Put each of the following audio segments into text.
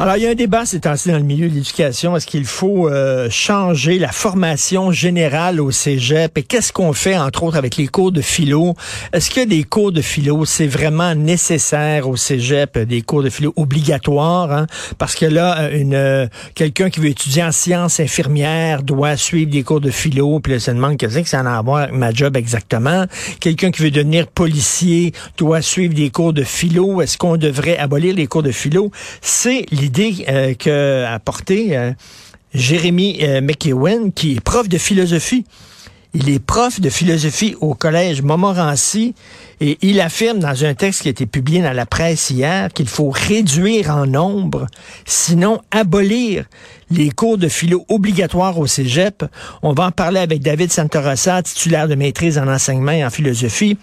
Alors, il y a un débat ces temps-ci dans le milieu de l'éducation. Est-ce qu'il faut euh, changer la formation générale au cégep? Et qu'est-ce qu'on fait, entre autres, avec les cours de philo? Est-ce que des cours de philo, c'est vraiment nécessaire au cégep, des cours de philo obligatoires? Hein? Parce que là, euh, une euh, quelqu'un qui veut étudier en sciences infirmières doit suivre des cours de philo, puis là, se demande qu'est-ce que ça a à voir avec ma job exactement. Quelqu'un qui veut devenir policier doit suivre des cours de philo. Est-ce qu'on devrait abolir les cours de philo? C'est euh, qu'a apporté euh, Jérémy euh, McEwen, qui est prof de philosophie. Il est prof de philosophie au collège Montmorency et il affirme dans un texte qui a été publié dans la presse hier qu'il faut réduire en nombre, sinon abolir les cours de philo obligatoires au cégep. On va en parler avec David Santorossa, titulaire de maîtrise en enseignement et en philosophie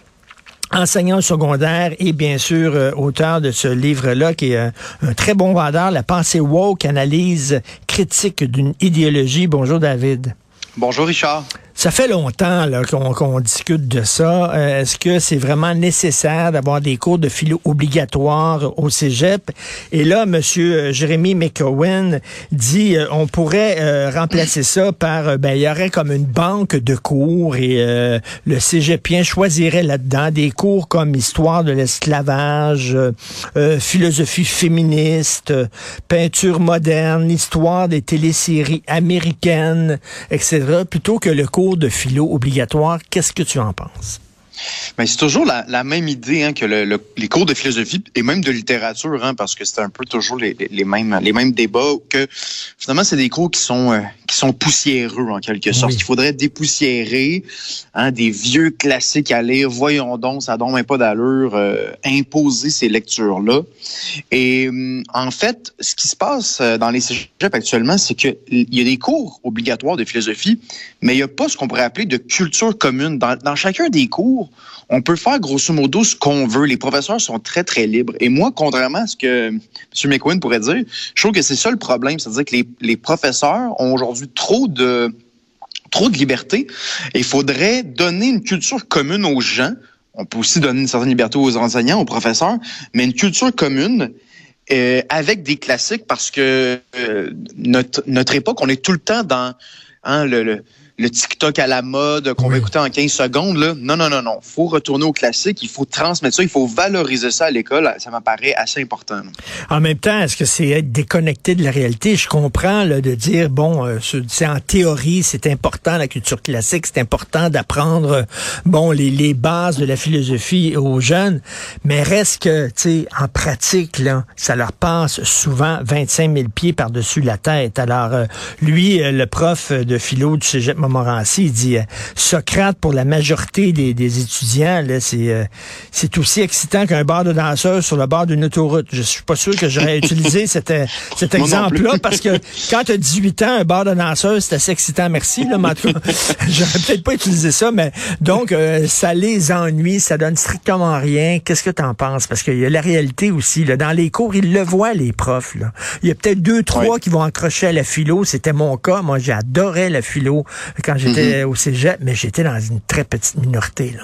enseignant secondaire et bien sûr euh, auteur de ce livre-là qui est un, un très bon vendeur, La pensée woke, analyse critique d'une idéologie. Bonjour David. Bonjour Richard. Ça fait longtemps qu'on, discute de ça. Euh, est-ce que c'est vraiment nécessaire d'avoir des cours de philo obligatoires au cégep? Et là, Monsieur euh, Jérémy McCowen dit euh, on pourrait euh, remplacer ça par ben il y aurait comme une banque de cours et le cégepien choisirait là-dedans des cours comme histoire de l'esclavage, philosophie féministe, peinture moderne, histoire des téléséries américaines, etc. Plutôt que le cours de philo obligatoire. Qu'est-ce que tu en penses? Mais c'est toujours la, la, même idée hein, que le, le, les cours de philosophie et même de littérature, hein, parce que c'est un peu toujours les, les, mêmes les mêmes débats. Que finalement, c'est des cours qui sont euh, qui sont poussiéreux en quelque sorte. Oui. Il faudrait dépoussiérer hein, des vieux classiques à lire. Voyons donc, ça donne même pas d'allure. Euh, imposer ces lectures là. Et euh, en fait, ce qui se passe euh, dans les cégeps actuellement, c'est que il y a des cours obligatoires de philosophie, mais il n'y a pas ce qu'on pourrait appeler de culture commune. Dans, dans chacun des cours, on peut faire grosso modo ce qu'on veut. Les professeurs sont très, très libres. Et moi, contrairement à ce que M. McQueen pourrait dire, je trouve que c'est ça le problème. C'est-à-dire que les, professeurs ont aujourd'hui trop de liberté. Il faudrait donner une culture commune aux gens. On peut aussi donner une certaine liberté aux enseignants, aux professeurs, mais une culture commune euh, avec des classiques parce que euh, notre, époque, on est tout le temps dans hein, le le TikTok à la mode qu'on oui. va écouter en 15 secondes. Là. Non, non, non, non. Il faut retourner au classique, il faut transmettre ça, il faut valoriser ça à l'école. Ça m'apparaît assez important. En même temps, est-ce que c'est être déconnecté de la réalité? Je comprends là, de dire, bon, euh, c'est en théorie, c'est important la culture classique, c'est important d'apprendre euh, bon les, les bases de la philosophie aux jeunes, mais reste que, tu sais, en pratique, là, ça leur passe souvent 25 000 pieds par-dessus la tête. Alors, euh, lui, le prof de philo du cégep Montmorency, il dit euh, Socrate pour la majorité des, des étudiants, c'est euh, c'est aussi excitant qu'un bar de danseurs sur le bord d'une autoroute. Je suis pas sûr que j'aurais utilisé cet, euh, cet exemple-là parce que quand tu as 18 ans, un bar de danseurs, c'est assez excitant, merci. Là, mais en tout cas, j'aurais peut-être pas utilisé ça, mais donc euh, ça les ennuie, ça donne strictement rien. Qu'est-ce que tu en penses? Parce qu'il y a la réalité aussi. Là, dans les cours, ils le voient, les profs. Là. Il y a peut-être deux, trois qui vont accrocher à la philo. C'était mon cas. Moi, j'adorais la philo quand j'étais mm -hmm. au cégep, mais j'étais dans une très petite minorité. Là.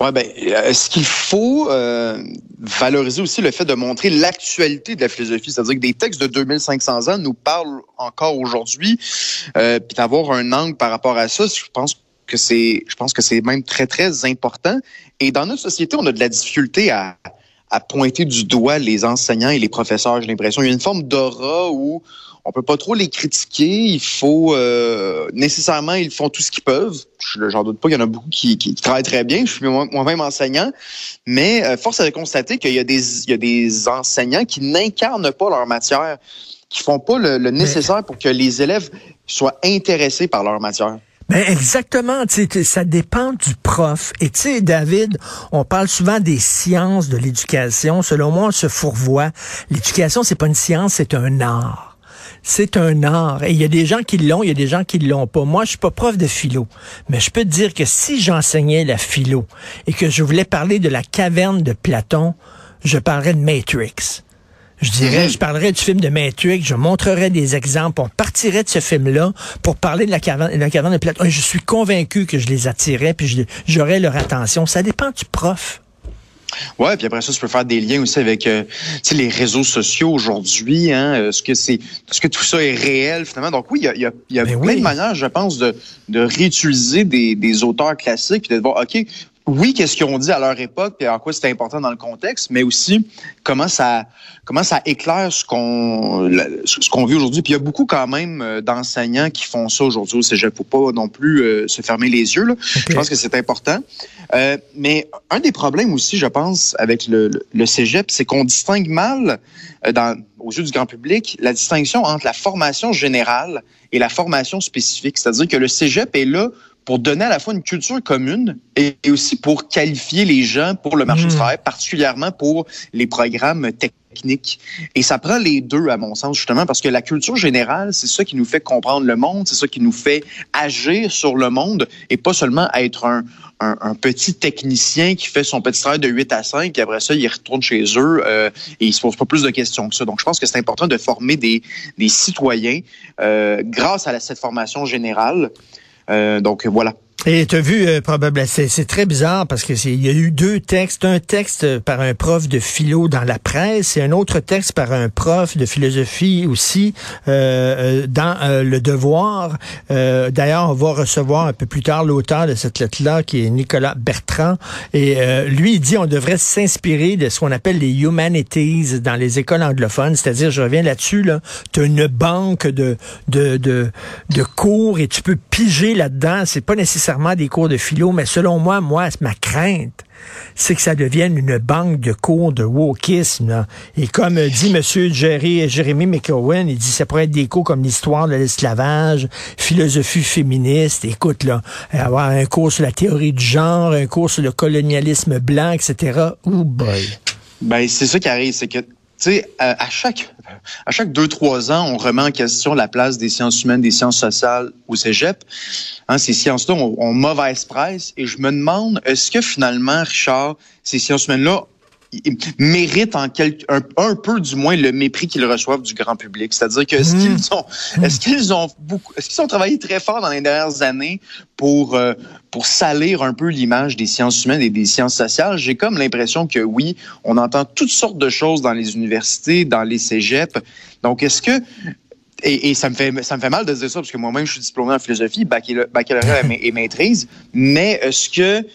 Ouais, ben, est-ce qu'il faut euh, valoriser aussi le fait de montrer l'actualité de la philosophie, c'est-à-dire que des textes de 2500 ans nous parlent encore aujourd'hui, euh, puis d'avoir un angle par rapport à ça, je pense que c'est, je pense que c'est même très très important. Et dans notre société, on a de la difficulté à à pointer du doigt les enseignants et les professeurs, j'ai l'impression. Il y a une forme d'aura où on peut pas trop les critiquer. Il faut euh, nécessairement, ils font tout ce qu'ils peuvent. J'en doute pas, il y en a beaucoup qui, qui, qui travaillent très bien. Je suis moi-même enseignant, mais euh, force est de constater qu'il y a des, il y a des enseignants qui n'incarnent pas leur matière, qui font pas le, le nécessaire pour que les élèves soient intéressés par leur matière. Ben exactement, ça dépend du prof. Et tu sais, David, on parle souvent des sciences de l'éducation. Selon moi, on se fourvoie. L'éducation, c'est pas une science, c'est un art. C'est un art. Et il y a des gens qui l'ont, il y a des gens qui l'ont pas. Moi, je suis pas prof de philo, mais je peux te dire que si j'enseignais la philo et que je voulais parler de la caverne de Platon, je parlerais de Matrix Je dirais, je parlerais du film de Matrix, je montrerais des exemples, on partirait de ce film-là pour parler de la caverne, la caverne de Platon. Je suis convaincu que je les attirais, puis j'aurais leur attention. Ça dépend du prof. Ouais, puis après ça, tu peux faire des liens aussi avec euh, les réseaux sociaux aujourd'hui. Hein, est-ce que c'est, est-ce que tout ça est réel finalement? Donc oui, il y a, y a, y a ben plein de manières, je pense, de, de réutiliser des, des auteurs classiques puis de voir, ok, oui, qu'est-ce qu'ils ont dit à leur époque et en quoi c'était important dans le contexte, mais aussi comment ça comment ça éclaire ce qu'on ce qu'on vit aujourd'hui. Puis il y a beaucoup quand même euh, d'enseignants qui font ça aujourd'hui au Cégep. Faut pas non plus euh, se fermer les yeux. Là. Je pense que c'est important. Euh, mais un des problèmes aussi, je pense, avec le, le Cégep, c'est qu'on distingue mal dans, aux yeux du grand public la distinction entre la formation générale et la formation spécifique. C'est-à-dire que le Cégep est là pour donner à la fois une culture commune et, aussi pour qualifier les gens pour le marché du hmm. travail, particulièrement pour les programmes techniques. Et ça prend les deux, à mon sens, justement, parce que la culture générale, c'est ça qui nous fait comprendre le monde, c'est ça qui nous fait agir sur le monde et pas seulement être un, un, petit technicien qui fait son petit travail de 8 à 5, et après ça, il retourne chez eux euh, et il se pose pas plus de questions que ça. Donc, je pense que c'est important de former des, citoyens euh, grâce à cette formation générale. Euh, donc voilà. Et tu as vu, euh, probablement, c'est très bizarre parce que il y a eu deux textes, un texte par un prof de philo dans la presse et un autre texte par un prof de philosophie aussi euh, euh dans euh, le Devoir. D'ailleurs, on va recevoir un peu plus tard l'auteur de cette lettre-là, qui est Nicolas Bertrand, et lui il dit on devrait s'inspirer de ce qu'on appelle les humanities dans les écoles anglophones, c'est-à-dire, je reviens là-dessus, là, tu as une banque de, de, de, de cours et tu peux piger là-dedans. C'est pas des cours de philo, mais selon moi, moi, ma crainte, c'est que ça devienne une banque de cours de wokisme. Et comme dit M. Jerry, Jérémy McCowan, il dit ça pourrait être des cours comme l'histoire de l'esclavage, philosophie féministe. Écoute, là, avoir un cours sur la théorie du genre, un cours sur le colonialisme blanc, etc. Oh boy. Ben, c'est ça qui arrive, c'est que sais, à, chaque à chaque deux trois ans, on remet en question la place des sciences humaines, des sciences sociales au cégep. Hein, ces sciences-là ont, ont, mauvaise presse et je me demande, est-ce que finalement, Richard, ces sciences humaines-là méritent en quelque, un, peu du moins le mépris qu'ils reçoivent du grand public. C'est-à-dire que est-ce qu'ils mmh. ont, est-ce qu'ils ont beaucoup, est-ce qu'ils ont travaillé très fort dans les dernières années pour euh, pour salir un peu l'image des sciences humaines et des sciences sociales? J'ai comme l'impression que oui, on entend toutes sortes de choses dans les universités, dans les cégeps. Donc est-ce que et, ça me fait ça me fait mal de dire ça parce que moi-même je suis diplômé en philosophie, baccalauréat et maîtrise. Mais est-ce que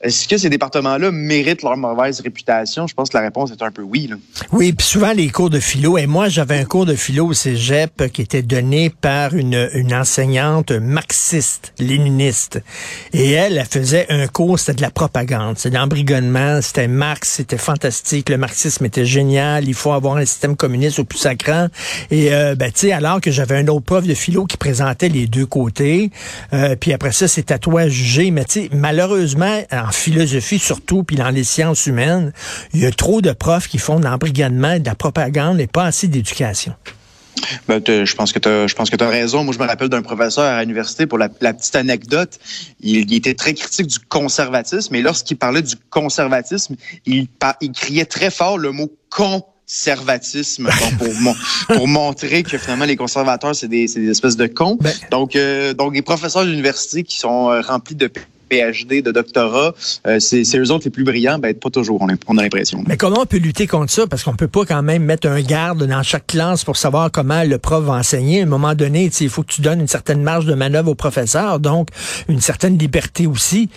est-ce que ces départements-là méritent leur mauvaise réputation? Je pense que la réponse est un peu oui. Là. Oui, puis souvent les cours de philo. Et moi j'avais un cours de philo au cégep qui était donné par une, enseignante marxiste, léniniste. Et elle, elle faisait un cours, c'était de la propagande, c'est de l'embrigonnement, c'était Marx, c'était fantastique, le marxisme était génial, il faut avoir un système communiste au plus sacrant. Et euh, ben tu sais alors que j'avais un autre prof de philo qui présentait les deux côtés. Euh, puis après ça, c'est à toi à juger. Mais tu sais, malheureusement, en philosophie surtout, puis dans les sciences humaines, il y a trop de profs qui font de l'embrigadement, de la propagande et pas assez d'éducation. Ben, je pense que tu je pense que as raison. Moi, je me rappelle d'un professeur à l'université pour la, petite anecdote. Il, était très critique du conservatisme et lorsqu'il parlait du conservatisme, il, il criait très fort le mot con conservatisme pour, pour montrer que finalement les conservateurs c'est des, des espèces de cons. Ben. donc euh, donc les professeurs d'université qui sont euh, remplis de PhD, de doctorat, euh, c'est eux autres les plus brillants, ben pas toujours, on a, l'impression. Mais comment on peut lutter contre ça? Parce qu'on peut pas quand même mettre un garde dans chaque classe pour savoir comment le prof va enseigner. À un moment donné, il faut que tu donnes une certaine marge de manœuvre au professeur, donc une certaine liberté aussi.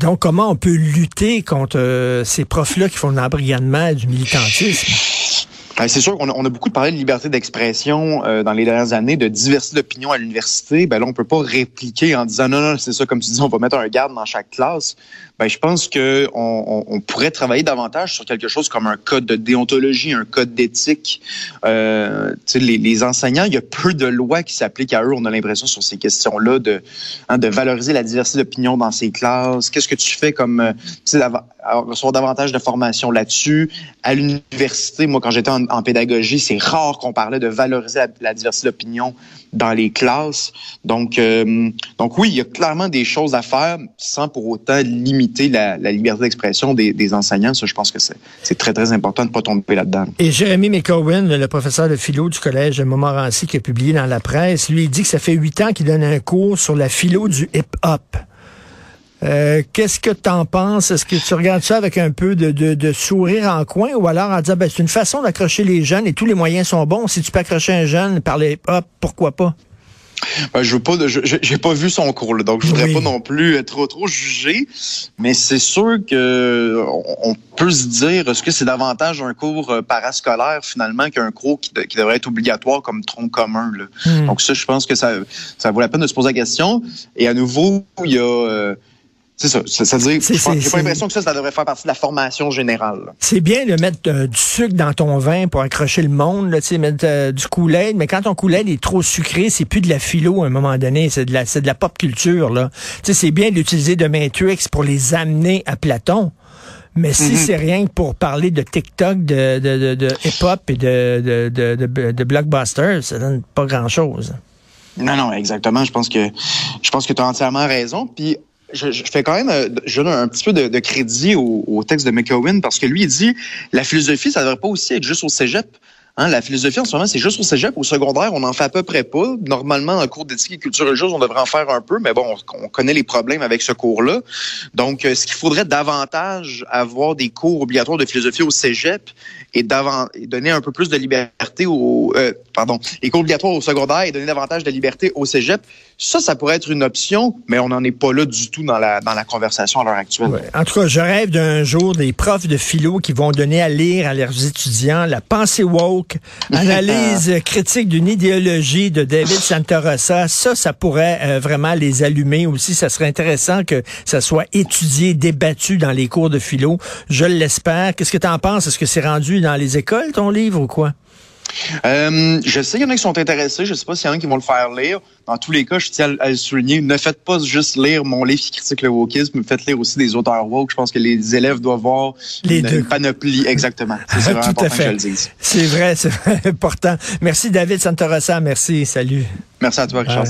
Donc, comment on peut lutter contre ces profs-là qui font de l'embrigadement et du militantisme? Ben, c'est sûr qu'on a, on a, beaucoup parlé de liberté d'expression euh, dans les dernières années, de diversité d'opinion à l'université. Ben là, on peut pas répliquer en disant non, non, c'est ça, comme tu dis, on va mettre un garde dans chaque classe. Ben, je pense que on, on, pourrait travailler davantage sur quelque chose comme un code de déontologie, un code d'éthique. Euh, les, les enseignants, il y a peu de lois qui s'appliquent à eux. On a l'impression sur ces questions-là de, hein, de valoriser la diversité d'opinion dans ces classes. Qu'est-ce que tu fais comme, euh, recevoir davantage de formation là-dessus. À l'université, moi, quand j'étais en, pédagogie, c'est rare qu'on parlait de valoriser la, diversité d'opinion dans les classes. Donc, euh, donc oui, il y a clairement des choses à faire sans pour autant limiter la, liberté d'expression des, enseignants. Ça, je pense que c'est très, très important de ne pas tomber là-dedans. Et Jérémy McCowen, le professeur de philo du collège Montmorency qui a publié dans la presse, lui, il dit que ça fait huit ans qu'il donne un cours sur la philo du hip-hop. Euh, qu'est-ce que tu en penses? Est-ce que tu regardes ça avec un peu de, sourire en coin ou alors en disant ben, c'est une façon d'accrocher les jeunes et tous les moyens sont bons. Si tu peux accrocher un jeune par les hop, pourquoi pas? Ben, je veux pas, j'ai pas vu son cours, donc je voudrais pas non plus trop trop juger, mais c'est sûr que on peut se dire est-ce que c'est davantage un cours euh, parascolaire finalement qu'un cours qui, devrait être obligatoire comme tronc commun. Hmm. Donc ça, je pense que ça ça vaut la peine de se poser la question. Et à nouveau, il y a euh, c'est ça. C'est-à-dire, j'ai pas l'impression que ça, ça devrait faire partie de la formation générale. C'est bien de mettre euh, du sucre dans ton vin pour accrocher le monde, là, mettre euh, du Kool-Aid, mais quand ton Kool-Aid est trop sucré, c'est plus de la philo à un moment donné, c'est de la, c'est de la pop culture, là. c'est bien d'utiliser de Matrix pour les amener à Platon. Mais si mm-hmm. c'est rien que pour parler de TikTok, de, de, de, hip-hop et de, de, de, de, blockbusters, ça donne pas grand-chose. Non, non, exactement. Je pense que je pense que tu as entièrement raison. Puis je, je, fais quand même euh, je donne un petit peu de, de crédit au, texte de McCowen parce que lui, il dit la philosophie, ça ne devrait pas aussi être juste au cégep. Hein, la philosophie, en ce moment, c'est juste au cégep. Au secondaire, on en fait à peu près pas. Normalement, le cours d'éthique et culture religieuse, on devrait en faire un peu, mais bon, on, connaît les problèmes avec ce cours-là. Donc, euh, ce qu'il faudrait davantage avoir des cours obligatoires de philosophie au cégep et, donner un peu plus de liberté au, euh, pardon, les cours obligatoires au secondaire et donner davantage de liberté au cégep. Ça, ça pourrait être une option, mais on n'en est pas là du tout dans la, dans la conversation à l'heure actuelle. En tout cas, je rêve d'un jour des profs de philo qui vont donner à lire à leurs étudiants la pensée woke, analyse critique d'une idéologie de David Santorosa. Ça, ça pourrait euh, vraiment les allumer aussi. Ça serait intéressant que ça soit étudié, débattu dans les cours de philo. Je l'espère. Qu'est-ce que tu en penses? Est-ce que c'est rendu dans les écoles, ton livre, ou quoi? Euh, je sais qu'il y en a qui sont intéressés. Je ne sais pas s'il y en a qui vont le faire lire. Dans tous les cas, je tiens à, le souligner. Ne faites pas juste lire mon livre qui critique le wokisme, faites lire aussi des auteurs woke. Je pense que les élèves doivent voir les une, panoplie. Exactement. C'est vraiment important que je le dise. C'est vrai, c'est important. Merci David Santorosa. Merci. Salut. Merci à toi, Richard.